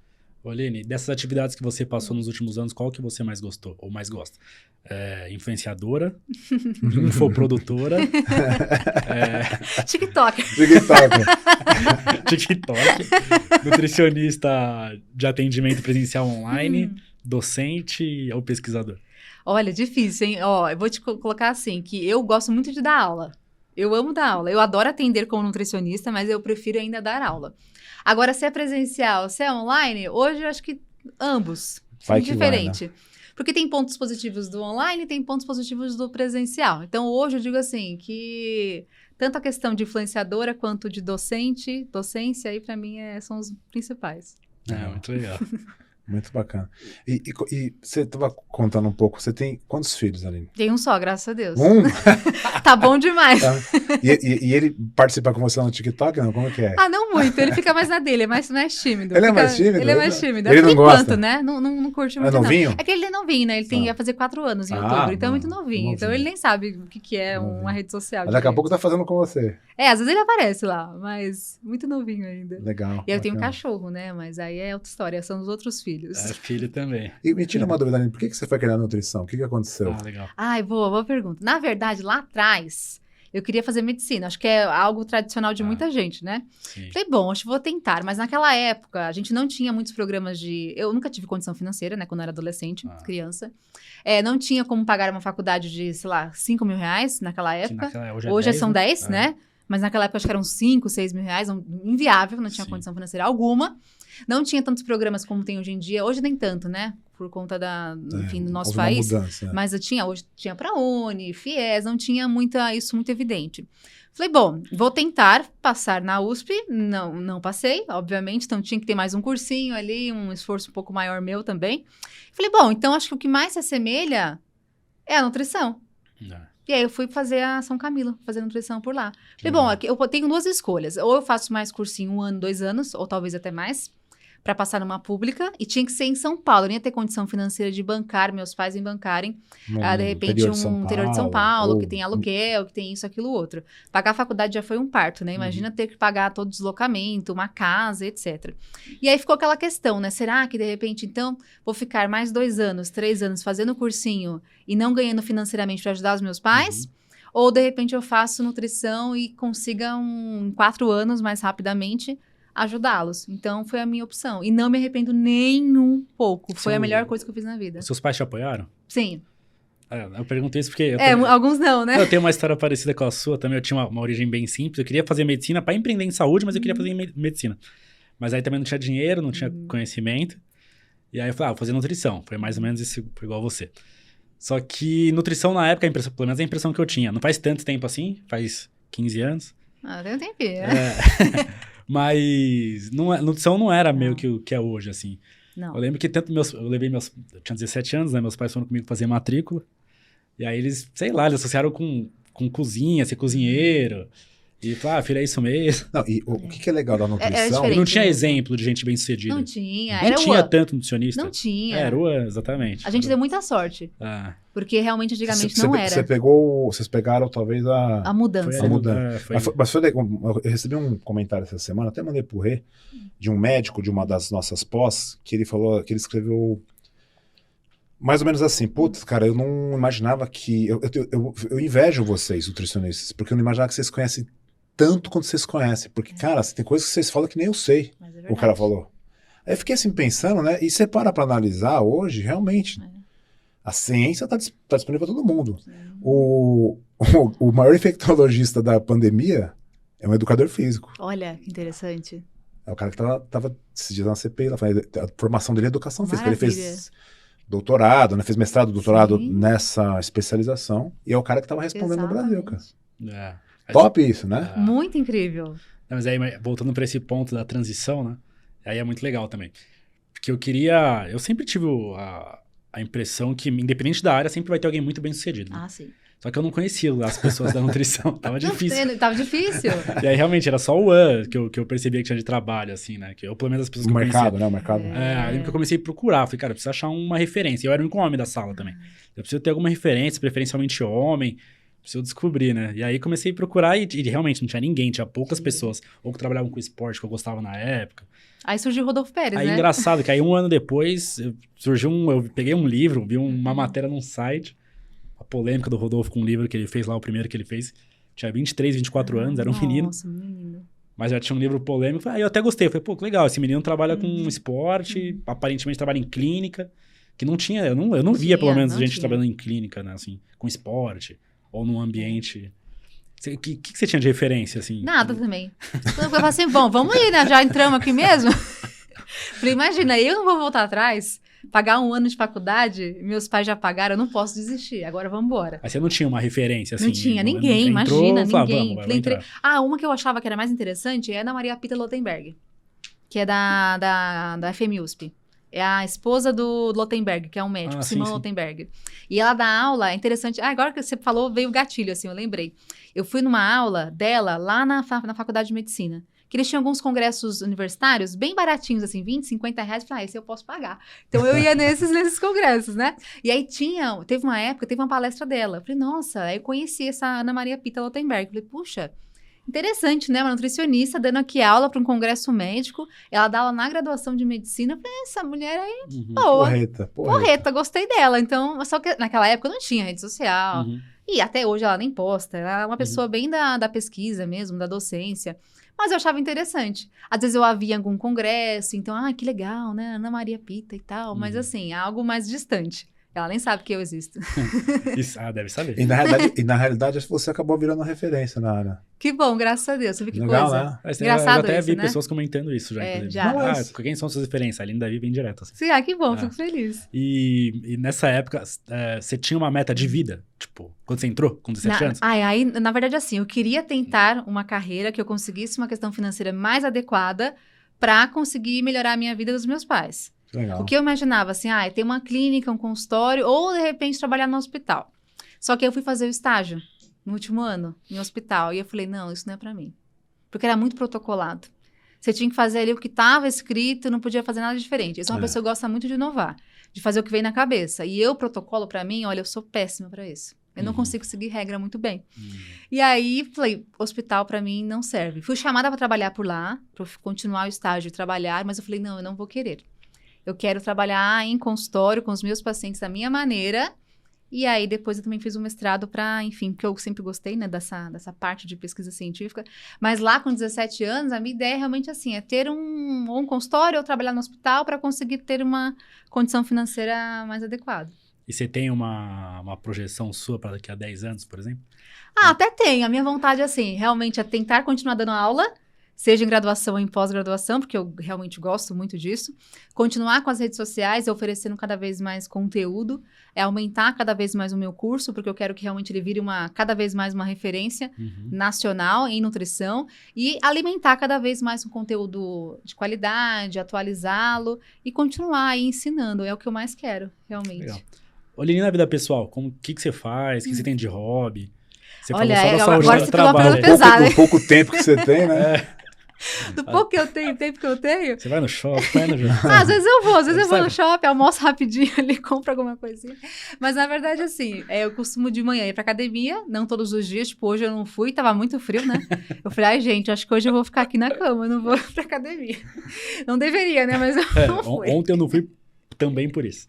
Aline, dessas atividades que você passou nos últimos anos, qual que você mais gostou ou mais gosta? É, influenciadora, [laughs] infoprodutora, [laughs] é, TikTok. TikTok. [laughs] TikTok, nutricionista de atendimento presencial online, Hum. docente ou pesquisador? Olha, difícil, hein? Ó, eu vou te co- colocar assim, que eu gosto muito de dar aula. Eu amo dar aula. Eu adoro atender como nutricionista, mas eu prefiro ainda dar aula. Agora, se é presencial, se é online, hoje eu acho que ambos. Vai que vai, né? diferente. Porque tem pontos positivos do online e tem pontos positivos do presencial. Então, hoje eu digo assim, que tanto a questão de influenciadora quanto de docente, docência aí pra mim é- são os principais. É, muito legal. [laughs] Muito bacana. E, e e você estava contando um pouco, você tem quantos filhos, Aline? Tem um só, graças a Deus. Um? [laughs] Tá bom demais. Tá. E, e- ele participa com você no TikTok, não? Como é que é? Ah, não muito. Ele fica mais na dele, é mais, mais tímido. Ele é Fica- mais tímido? Ele é mais tímido. Ele não enquanto, gosta? né? Não, não, não curte É muito, não. novinho? É que ele é novinho, né? Ele tem, Ah. ia fazer quatro anos em Ah, outubro, então é muito não, novinho. Então novinho. ele nem sabe o que, que é Novinho. uma rede social. Mas daqui a pouco tá fazendo com você. É, às vezes ele aparece lá, mas muito novinho ainda. Legal. E eu tenho um bacana. cachorro, né? Mas aí é outra história, são os outros filhos. É, filho também. E me tira uma dúvida, por que, que você foi criar nutrição? O que, que aconteceu? Ah, legal. Ai, boa, boa pergunta. Na verdade, lá atrás, eu queria fazer medicina. Acho que é algo tradicional de Ah. muita gente, né? Sim. Falei, bom, acho que vou tentar. Mas naquela época, a gente não tinha muitos programas de. Eu nunca tive condição financeira, né? Quando eu era adolescente, Ah. criança. É, não tinha como pagar uma faculdade de, sei lá, 5 mil reais naquela Que época. naquela- hoje é Hoje 10, são 10, É. né? Mas naquela época acho que eram 5, 6 mil reais, um- inviável, não tinha Sim. condição financeira alguma. Não tinha tantos programas como tem hoje em dia. Hoje nem tanto, né? Por conta da, enfim, do nosso É, houve uma país. mudança, né? Mas eu tinha, hoje tinha para Uni, FIES, não tinha muita, isso muito evidente. Falei, bom, vou tentar passar na USP. Não, não passei, obviamente, então tinha que ter mais um cursinho ali, um esforço um pouco maior meu também. Falei, bom, então acho que o que mais se assemelha é a nutrição. É. E aí eu fui fazer a São Camilo, fazer nutrição por lá. Falei, bom, aqui eu tenho duas escolhas. Ou eu faço mais cursinho um ano, dois anos, ou talvez até mais, para passar numa pública. E tinha que ser em São Paulo. Eu nem ia ter condição financeira de bancar, meus pais em bancarem. No Ah, de repente, interior um de interior de São Paulo, ou- que tem aluguel, que tem isso, aquilo, outro. Pagar a faculdade já foi um parto, né? Imagina ter que pagar todo o deslocamento, uma casa, etc. E aí ficou aquela questão, né? Será que, de repente, então, vou ficar mais dois anos, três anos fazendo cursinho e não ganhando financeiramente para ajudar os meus pais? Ou de repente eu faço nutrição e consiga um, em quatro anos mais rapidamente ajudá-los. Então foi a minha opção. E não me arrependo nem um pouco. Foi a melhor coisa que eu fiz na vida. Seus pais te apoiaram? Sim. É, eu perguntei isso porque. Eu, É, alguns não, né? eu tenho uma história parecida com a sua também. Eu tinha uma, uma origem bem simples. Eu queria fazer medicina para empreender em saúde, mas eu queria fazer me- medicina. Mas aí também não tinha dinheiro, não tinha conhecimento. E aí eu falei, ah, vou fazer nutrição. Foi mais ou menos isso, foi igual você. Só que nutrição na época, a impressão, pelo menos a impressão que eu tinha. Não faz tanto tempo assim, faz 15 anos. Ah, tem um tempinho. É, [laughs] mas não, é- nutrição não era meio Não. que o que é hoje, assim. Não. Eu lembro que tanto meus. Eu levei meus. Eu tinha 17 anos, né? Meus pais foram comigo fazer matrícula. E aí eles, sei lá, eles associaram com, com cozinha, ser cozinheiro. E falaram, ah, filho, é isso mesmo. Não, e o, o que, que é legal da nutrição? diferente. E não tinha mesmo. exemplo de gente bem sucedida. Não tinha. Era tinha tanto nutricionista. Não tinha. Era o exatamente. A gente deu muita sorte. Ah, Porque realmente antigamente Cê- não cê- era. Você pegou, vocês pegaram talvez a. A mudança. foi, A mudança. é, foi- Mas foi, mas foi legal. Eu recebi um comentário essa semana, até mandei pro Rê, de um médico de uma das nossas pós, que ele falou, que ele escreveu mais ou menos assim, putz, cara, eu não imaginava que. Eu, eu, eu, eu invejo vocês, nutricionistas, porque eu não imaginava que vocês conhecem tanto quanto vocês conhecem. Porque, cara, tem coisas que vocês falam que nem eu sei, é o cara falou. Aí eu fiquei assim pensando, né? E você para pra analisar hoje, realmente. É. A ciência tá, dis- tá disponível para todo mundo. O, o, o maior infectologista da pandemia é um educador físico. Olha, que interessante. É o cara que tava, tava esses dias na CPI, lá, a formação dele é educação física. Ele Maravilha. fez doutorado, né? Fez mestrado, doutorado Sim. nessa especialização. E é o cara que tava respondendo no Brasil, cara. Exatamente. é. Top isso, né? Ah. Muito incrível. Não, mas aí, voltando para esse ponto da transição, né? Aí é muito legal também. Porque eu queria. Eu sempre tive a, a impressão que, independente da área, sempre vai ter alguém muito bem sucedido. né? Ah, sim. Só que eu não conhecia as pessoas da nutrição. [laughs] Tava difícil. Não, tava difícil. E aí, realmente, era só o ano que eu, que eu percebia que tinha de trabalho, assim, né? Que eu, pelo menos as pessoas O que eu mercado, conhecia. né? O mercado. É, aí lembro que eu comecei a procurar. Falei, cara, eu preciso achar uma referência. Eu era o único homem da sala também. Eu preciso ter alguma referência, preferencialmente homem. Preciso descobrir, né? E aí comecei a procurar e, e realmente não tinha ninguém, tinha poucas Sim. pessoas. Ou que trabalhavam com esporte que eu gostava na época. Aí surgiu o Rodolfo Pérez, Aí né? engraçado que aí um ano depois eu- surgiu um. Eu peguei um livro, vi Uhum. uma matéria num site, a polêmica do Rodolfo com um livro que ele fez lá, o primeiro que ele fez. Tinha 23, 24 anos, era um menino, Nossa, um menino. mas já tinha um livro polêmico. Aí eu até gostei. Falei, pô, que legal, esse menino trabalha com Uhum. esporte, aparentemente trabalha em clínica, que não tinha, eu não, eu não via pelo tinha, menos não gente tinha. trabalhando em clínica, né, assim, com esporte, ou num ambiente. O que, que, você tinha de referência, assim? Nada também. Então, Eu falei assim, bom, vamos ir, né? Já entramos aqui mesmo? [laughs] Falei, imagina, eu não vou voltar atrás, pagar um ano de faculdade, meus pais já pagaram, eu não posso desistir, agora vamos embora. Aí você não tinha uma referência, assim? não tinha ninguém, entrou, imagina, falava, ninguém. Vamos, vai, entrar. Ah, uma que eu achava que era mais interessante é a Ana Maria Pita Lotenberg, que é da, da, da FMUSP. É a esposa do Lotenberg, que é um médico, Ah, sim, Simão sim. Lotenberg. E ela dá aula, é interessante. Ah, agora que você falou, veio o gatilho, assim, eu lembrei. Eu fui numa aula dela lá na, na faculdade de medicina. Que eles tinham alguns congressos universitários bem baratinhos, assim, 20, 50 reais. Eu Falei, ah, esse eu posso pagar. Então eu ia nesses, [laughs] nesses congressos, né? E aí tinha, teve uma época, teve uma palestra dela. Eu falei, nossa, aí eu conheci essa Ana Maria Pita Lotenberg. Eu Falei, puxa, interessante, né? Uma nutricionista dando aqui aula para um congresso médico. Ela dá aula na graduação de medicina. Eu falei, essa mulher aí Uhum. boa. Porreta, porreta. Porreta, gostei dela. Então, só que naquela época não tinha rede social. Uhum. E até hoje ela nem posta. Ela é uma pessoa bem da, da pesquisa mesmo, da docência. Mas eu achava interessante. Às vezes eu a via em algum congresso, então, ah, que legal, né? Ana Maria Pita e tal. Mas Uhum. assim, é algo mais distante. Ela nem sabe que eu existo. [laughs] Isso- ah, deve saber. E na, realidade, e na realidade, acho que você acabou virando uma referência na área. Que bom, graças a Deus. Você que Legal, coisa. né? Mas eu Engraçado até isso, vi né? pessoas comentando isso já, É, inclusive. já. Ah, Mas- quem são suas referências? A Aline Davi vem direto, assim. Sim, ah, que bom, Ah. fico feliz. E, e nessa época, é, você tinha uma meta de vida? Tipo, quando você entrou, com 17 Na, anos? ai, aí, na verdade, assim, eu queria tentar uma carreira que eu conseguisse uma questão financeira mais adequada para conseguir melhorar a minha vida dos meus pais. Legal. O que eu imaginava, assim, ah, ter uma clínica, um consultório, ou de repente trabalhar no hospital. Só que eu fui fazer o estágio no último ano, em hospital, e eu falei, não, isso não é para mim. Porque era muito protocolado. Você tinha que fazer ali o que estava escrito, não podia fazer nada diferente. Eu sou uma É. pessoa que gosta muito de inovar, de fazer o que vem na cabeça. E eu, protocolo, para mim, olha, eu sou péssima para isso. Eu não Uhum. consigo seguir regra muito bem. Hum. E aí, falei, hospital pra mim não serve. Fui chamada pra trabalhar por lá, eu continuar o estágio e trabalhar, mas eu falei, não, eu não vou querer. Eu quero trabalhar em consultório com os meus pacientes da minha maneira E aí, depois eu também fiz um mestrado para, enfim, porque eu sempre gostei, né, dessa, dessa parte de pesquisa científica. Mas lá, com 17 anos, a minha ideia é realmente assim, é ter um, um consultório ou trabalhar no hospital para conseguir ter uma condição financeira mais adequada. E você tem uma, uma projeção sua para daqui a 10 anos, por exemplo? Ah, até tem. A minha vontade, assim, realmente é tentar continuar dando aula, seja em graduação ou em pós-graduação, porque eu realmente gosto muito disso. Continuar com as redes sociais, oferecendo cada vez mais conteúdo, é aumentar cada vez mais o meu curso, porque eu quero que realmente ele vire uma, cada vez mais uma referência Uhum. nacional em nutrição e alimentar cada vez mais um conteúdo de qualidade, atualizá-lo e continuar aí ensinando. É o que eu mais quero, realmente. Legal. Olha, na vida pessoal, o que, que você faz? O que você tem de hobby? Você Olha, falou só é, da saúde, agora do você pegou uma trabalho. aí. pesada. pouco, do pouco tempo que você tem, né? [laughs] Do pouco que eu tenho, tempo que eu tenho, Você vai no shopping, vai no [laughs] Ah, às vezes eu vou, às vezes eu vou no shopping, almoço rapidinho [laughs] ali, compro alguma coisinha. Mas na verdade, assim, é, eu costumo de manhã ir pra academia, não todos os dias, tipo, hoje eu não fui, tava muito frio, né? Eu falei, ai, gente, acho que hoje eu vou ficar aqui na cama, não vou [laughs] pra academia. Não deveria, né? Mas eu É, não fui. ontem eu não fui também por isso.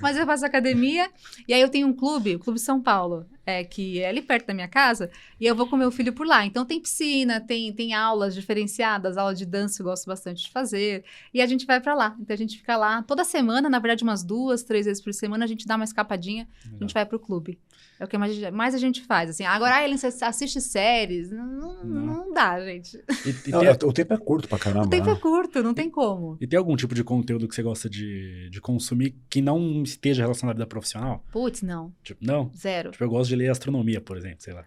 Mas eu faço academia, e aí eu tenho um clube, o Clube São Paulo, é, que é ali perto da minha casa, e eu vou com meu filho por lá. Então tem piscina, tem, tem aulas diferenciadas, aula de dança eu gosto bastante de fazer, e a gente vai pra lá. Então a gente fica lá toda semana, na verdade umas duas, três vezes por semana, a gente dá uma escapadinha, a gente vai pro clube. É o que mais, mais a gente faz, assim. Agora, ah, você assiste séries? Não, não, Não. não dá, gente. E, e Não, é- o tempo é curto pra caramba. O tempo né? é curto, não tem como. e tem algum tipo de conteúdo que você gosta de, de consumir que não esteja relacionado à vida profissional? Putz, não, Tipo, não? zero. Tipo, eu gosto de ler astronomia, por exemplo, sei lá.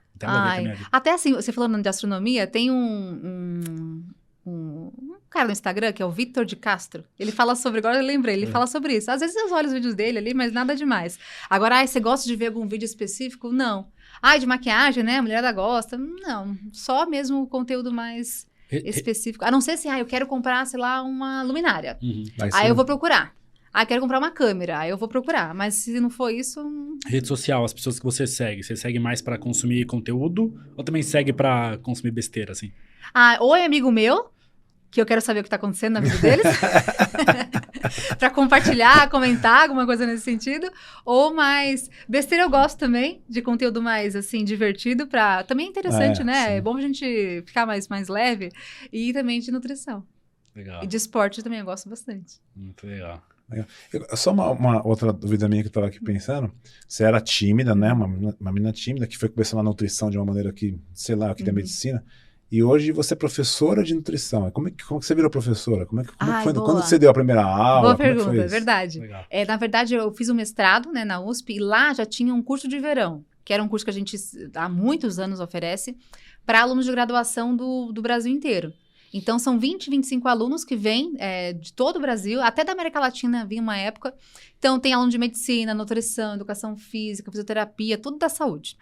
Até assim, você falando de astronomia, tem um, um, um- um cara no Instagram que é o Victor de Castro. Ele fala sobre, agora eu lembrei, ele É. fala sobre isso. Às vezes eu olho os vídeos dele ali, mas nada demais. Agora, ai, você gosta de ver algum vídeo específico? Não. Ai, de maquiagem, né? A mulherada gosta. Não, só mesmo o conteúdo mais específico. A não ser se, ah, eu quero comprar, sei lá, uma luminária. Uhum. Aí você- eu vou procurar. Ah, quero comprar uma câmera. Aí eu vou procurar. Mas se não for isso, hum, Rede social, as pessoas que você segue, você segue mais pra consumir conteúdo ou também segue pra consumir besteira, assim? Ah, ou é amigo meu, que eu quero saber o que tá acontecendo na vida deles. [laughs] [laughs] pra compartilhar, comentar, alguma coisa nesse sentido. Ou mais. Besteira eu gosto também, de conteúdo mais, assim, divertido. Pra... Também é interessante, É, né? sim. É bom a gente ficar mais, mais leve. E também de nutrição. Legal. E de esporte também eu gosto bastante. Muito legal. Eu- Só uma, uma outra dúvida minha que eu tava aqui pensando. Você era tímida, né? Uma, menina- uma menina tímida que foi começando a nutrição de uma maneira que, sei lá, queria Uhum. medicina. E hoje você é professora de nutrição. Como é que, como que você virou professora? Como é que, como é Ai, foi? boa. Quando você deu a primeira aula? Boa é pergunta, é verdade. É, na verdade, eu fiz um mestrado né, na USP e lá já tinha um curso de verão, que era um curso que a gente há muitos anos oferece para alunos de graduação do, do Brasil inteiro. Então, são 20, 25 alunos que vêm é, de todo o Brasil, até da América Latina vinha uma época. Então, tem aluno de medicina, nutrição, educação física, fisioterapia, tudo da saúde.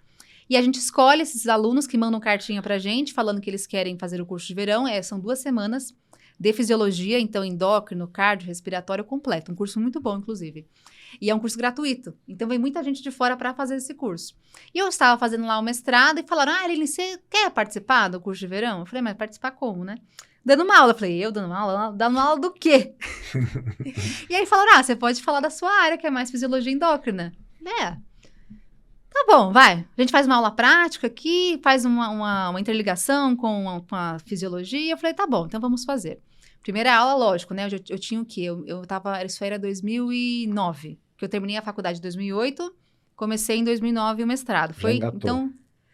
E a gente escolhe esses alunos que mandam cartinha pra gente, falando que eles querem fazer o curso de verão. É, são duas semanas de fisiologia, então endócrino, cardio, respiratório completo. Um curso muito bom, inclusive. E é um curso gratuito. Então vem muita gente de fora para fazer esse curso. E eu estava fazendo lá o mestrado e falaram: Ah, Aline, você quer participar do curso de verão? Eu falei, mas participar como, né? Dando uma aula. Eu falei, eu dando uma aula? Dando uma aula do quê? [laughs] e aí falaram: Ah, você pode falar da sua área, que é mais fisiologia endócrina. É. Tá bom, vai. A gente faz uma aula prática aqui, faz uma, uma, uma interligação com a, com a fisiologia. Eu falei, tá bom, então vamos fazer. Primeira aula, lógico, né? Eu, eu tinha o quê? Eu, eu tava, isso era 2009, que eu terminei a faculdade em 2008, comecei em 2009 o mestrado. Já Foi, engatou. então,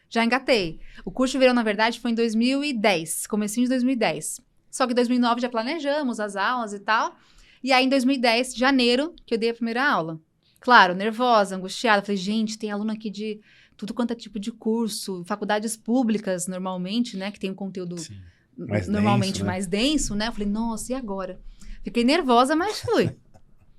já engatei. O curso de verão, na verdade, foi em 2010, comecinho de 2010. Só que em 2009 já planejamos as aulas e tal. E aí, em 2010, janeiro, que eu dei a primeira aula. Claro, nervosa, angustiada. Falei, gente, tem aluno aqui de tudo quanto é tipo de curso, faculdades públicas, normalmente, né? Que tem um conteúdo. Mais normalmente denso, né? mais denso, né? Eu falei, nossa, e agora? Fiquei nervosa, mas fui. [laughs]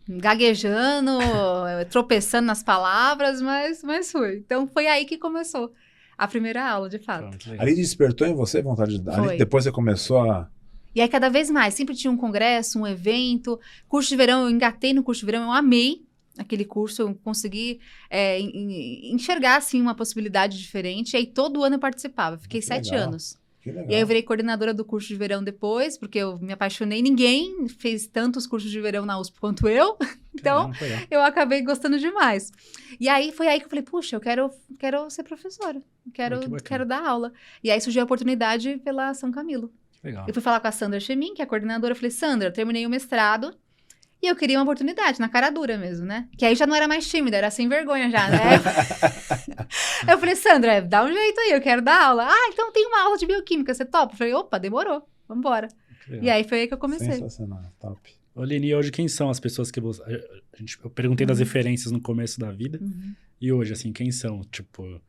Gaguejando, [laughs] tropeçando nas palavras, mas, mas fui. Então foi aí que começou a primeira aula, de fato. muito. Ali despertou em você vontade de dar. Depois você começou a. E aí, cada vez mais, sempre tinha um congresso, um evento. Curso de verão, eu engatei no curso de verão, eu amei aquele curso, eu consegui é, en- en- enxergar, assim, uma possibilidade diferente. E aí, todo ano eu participava. Fiquei Que sete legal. anos. E aí eu virei coordenadora do curso de verão depois, porque eu me apaixonei. Ninguém fez tantos cursos de verão na USP quanto eu. [laughs] Então, Caramba, eu acabei gostando demais. E aí foi aí que eu falei, puxa, eu quero, quero ser professora. Quero, quero dar aula. E aí surgiu a oportunidade pela São Camilo. legal. Eu fui falar com a Sandra Chemin, que é a coordenadora. Eu falei, Sandra, eu terminei o mestrado e eu queria uma oportunidade, na cara dura mesmo, né? Que aí já não era mais tímida, era sem vergonha já, né? [laughs] eu falei, Sandra, dá um jeito aí, eu quero dar aula. Ah, então tem uma aula de bioquímica, você topa? Eu falei, opa, demorou, vambora. E aí foi aí que eu comecei. Sensacional, top. Ô, Lini, e hoje quem são as pessoas que você. A gente, eu perguntei das Uhum. referências no começo da vida. Uhum. E hoje, assim, quem são? Tipo,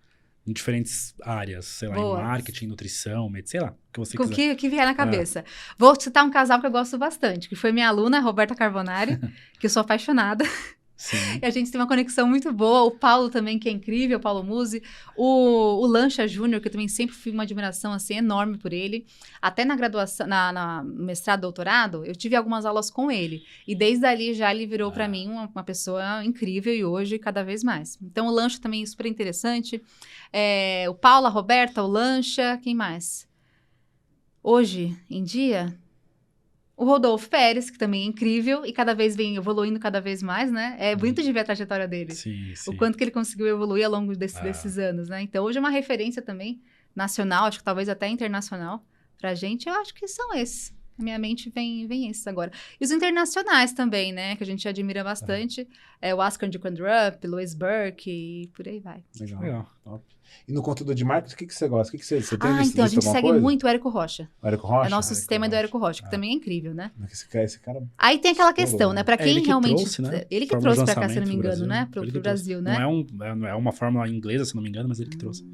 em diferentes áreas, sei lá, Boa. em marketing, nutrição, medicina, sei lá, o que você Com o quiser. que, que vier na cabeça. Vou citar um casal que eu gosto bastante, que foi minha aluna, Roberta Carbonari, [laughs] que eu sou apaixonada. Sim. E a gente tem uma conexão muito boa. O Paulo também, que é incrível, o Paulo Musi. O, o Lancha Júnior, que eu também sempre fui uma admiração assim, enorme por ele. Até na graduação, na, na mestrado, doutorado, eu tive algumas aulas com ele. E desde ali já ele virou para Ah. mim uma, uma pessoa incrível e hoje cada vez mais. Então o Lancha também é super interessante. É, o Paulo, a Roberta, o Lancha, quem mais? Hoje em dia, o Rodolfo Pérez, que também é incrível e cada vez vem evoluindo cada vez mais, né? É bonito de ver a trajetória dele. Sim, sim. O quanto que ele conseguiu evoluir ao longo desse- Ah. desses anos, né? Então, hoje é uma referência também nacional, acho que talvez até internacional pra gente. Eu acho que são esses. Na minha mente vem, vem esses agora. E os internacionais também, né? Que a gente admira bastante. É o Oscar de Kondrup, Louis Burke e por aí vai. Legal. Legal. Top. E no conteúdo de marketing, o que, que você gosta? O que, que você, você tem Ah, visto, então, a gente segue coisa? muito o Érico Rocha. O Érico Rocha? é nosso Érico sistema do Érico Rocha, que Ah. também é incrível, né? Esse cara, esse cara Aí tem aquela questão, né? né? Pra É quem ele que realmente. trouxe, né? Ele que trouxe pra cá, se não me engano, Brasil. né? Que trouxe. Brasil, né? Não é, um, é- não é uma fórmula inglesa, se não me engano, mas ele que trouxe.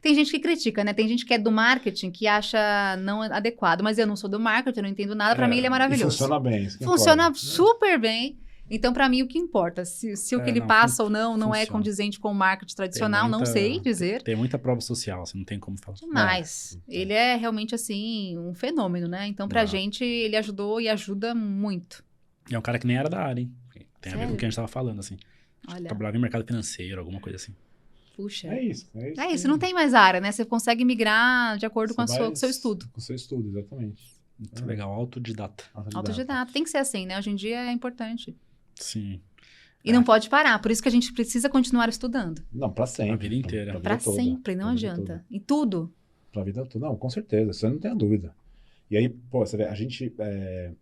Tem gente que critica, né? Tem gente que é do marketing que acha não adequado, mas eu não sou do marketing, eu não entendo nada. Pra É, mim ele é maravilhoso. funciona bem. isso Funciona importa. super bem. Então, pra mim, o que importa, se, se o É, que ele não, passa ou não não é funciona. condizente com o marketing tradicional, não muita- sei dizer. Tem muita prova social, você não tem como falar. Demais. É. Ele é realmente, assim, um fenômeno, né? Então, pra Não. gente, ele ajudou e ajuda muito. E é um cara que nem era da área, hein? Tem a ver com Sério? o que a gente tava falando, assim. Olha, Trabalhava em mercado financeiro, alguma coisa assim. puxa. É isso. É isso, É isso, não tem mais área, né? Você consegue migrar de acordo com, sua, com o seu estudo. Com o seu estudo, exatamente. Muito É. legal, autodidata. Autodidata. Tem que ser assim, né? Hoje em dia é importante. Sim. E É. não pode parar. Por isso que a gente precisa continuar estudando. Não, pra sempre. A vida inteira. Toda, sempre, não adianta. toda. Em tudo. Pra vida toda. Não, com certeza, você não tem a dúvida. E aí, pô, você vê, a gente, é,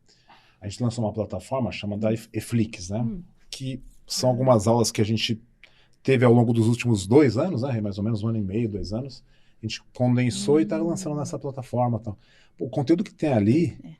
a gente lançou uma plataforma chamada Ef- Eflix, né? Hum. Que são algumas aulas que a gente teve ao longo dos últimos dois anos, né? Mais ou menos um ano e meio, dois anos. A gente condensou e tá Hum. lançando nessa plataforma. Tal. Pô, o conteúdo que tem ali, É.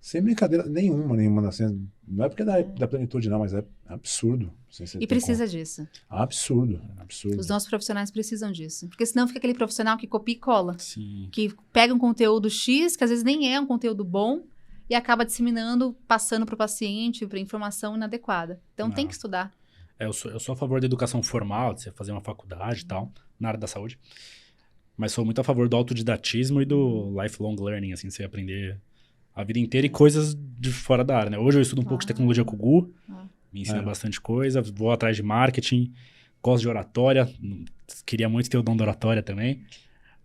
sem brincadeira nenhuma, nenhuma. Assim, não é porque é da, da plenitude, não, mas é absurdo. Assim, você E precisa disso. Absurdo, absurdo. Os nossos profissionais precisam disso. Porque senão fica aquele profissional que copia e cola. Sim. Que pega um conteúdo X, que às vezes nem é um conteúdo bom, e acaba disseminando, passando para o paciente, para informação inadequada. Então tem Ah. que estudar. É, eu, sou, eu sou a favor da educação formal, de você fazer uma faculdade e tal, na área da saúde. Mas sou muito a favor do autodidatismo e do lifelong learning, assim, você aprender a vida inteira e coisas de fora da área, né? Hoje eu estudo um pouco de Ah. tecnologia com o Gu, Ah. me ensina É. bastante coisa, vou atrás de marketing, gosto de oratória, hum, queria muito ter o dom da oratória também.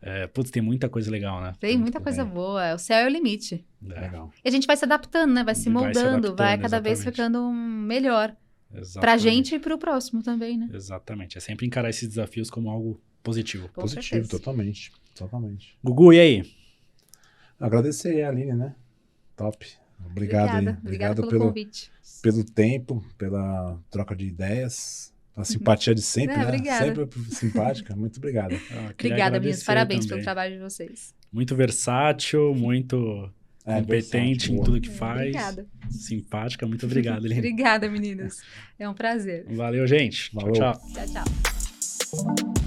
É, putz, tem muita coisa legal, né? Tem muita bem. coisa boa. O céu é o limite. É, Legal. E a gente vai se adaptando, né? Vai se Vai se moldando, vai, cada vez exatamente. ficando melhor. Pra exatamente. gente e pro próximo também, né? Exatamente. É sempre encarar esses desafios como algo positivo. Com Positivo, certeza. totalmente. Totalmente. Gugu, e aí? Agradecer a Aline, né? Top. Obrigado aí. Obrigada. Obrigada Obrigado pelo, pelo, convite. pelo tempo, pela troca de ideias, a simpatia de sempre, É, né? obrigada. Sempre simpática. Muito obrigado. Ah, Obrigada, meninas. Parabéns também. pelo trabalho de vocês. Muito versátil, muito É, competente versátil, em boa. tudo que É, faz. Obrigada. Simpática, muito obrigado, Eline. Obrigada, meninas. É um prazer. Valeu, gente. Valeu. Tchau, tchau. Tchau, tchau.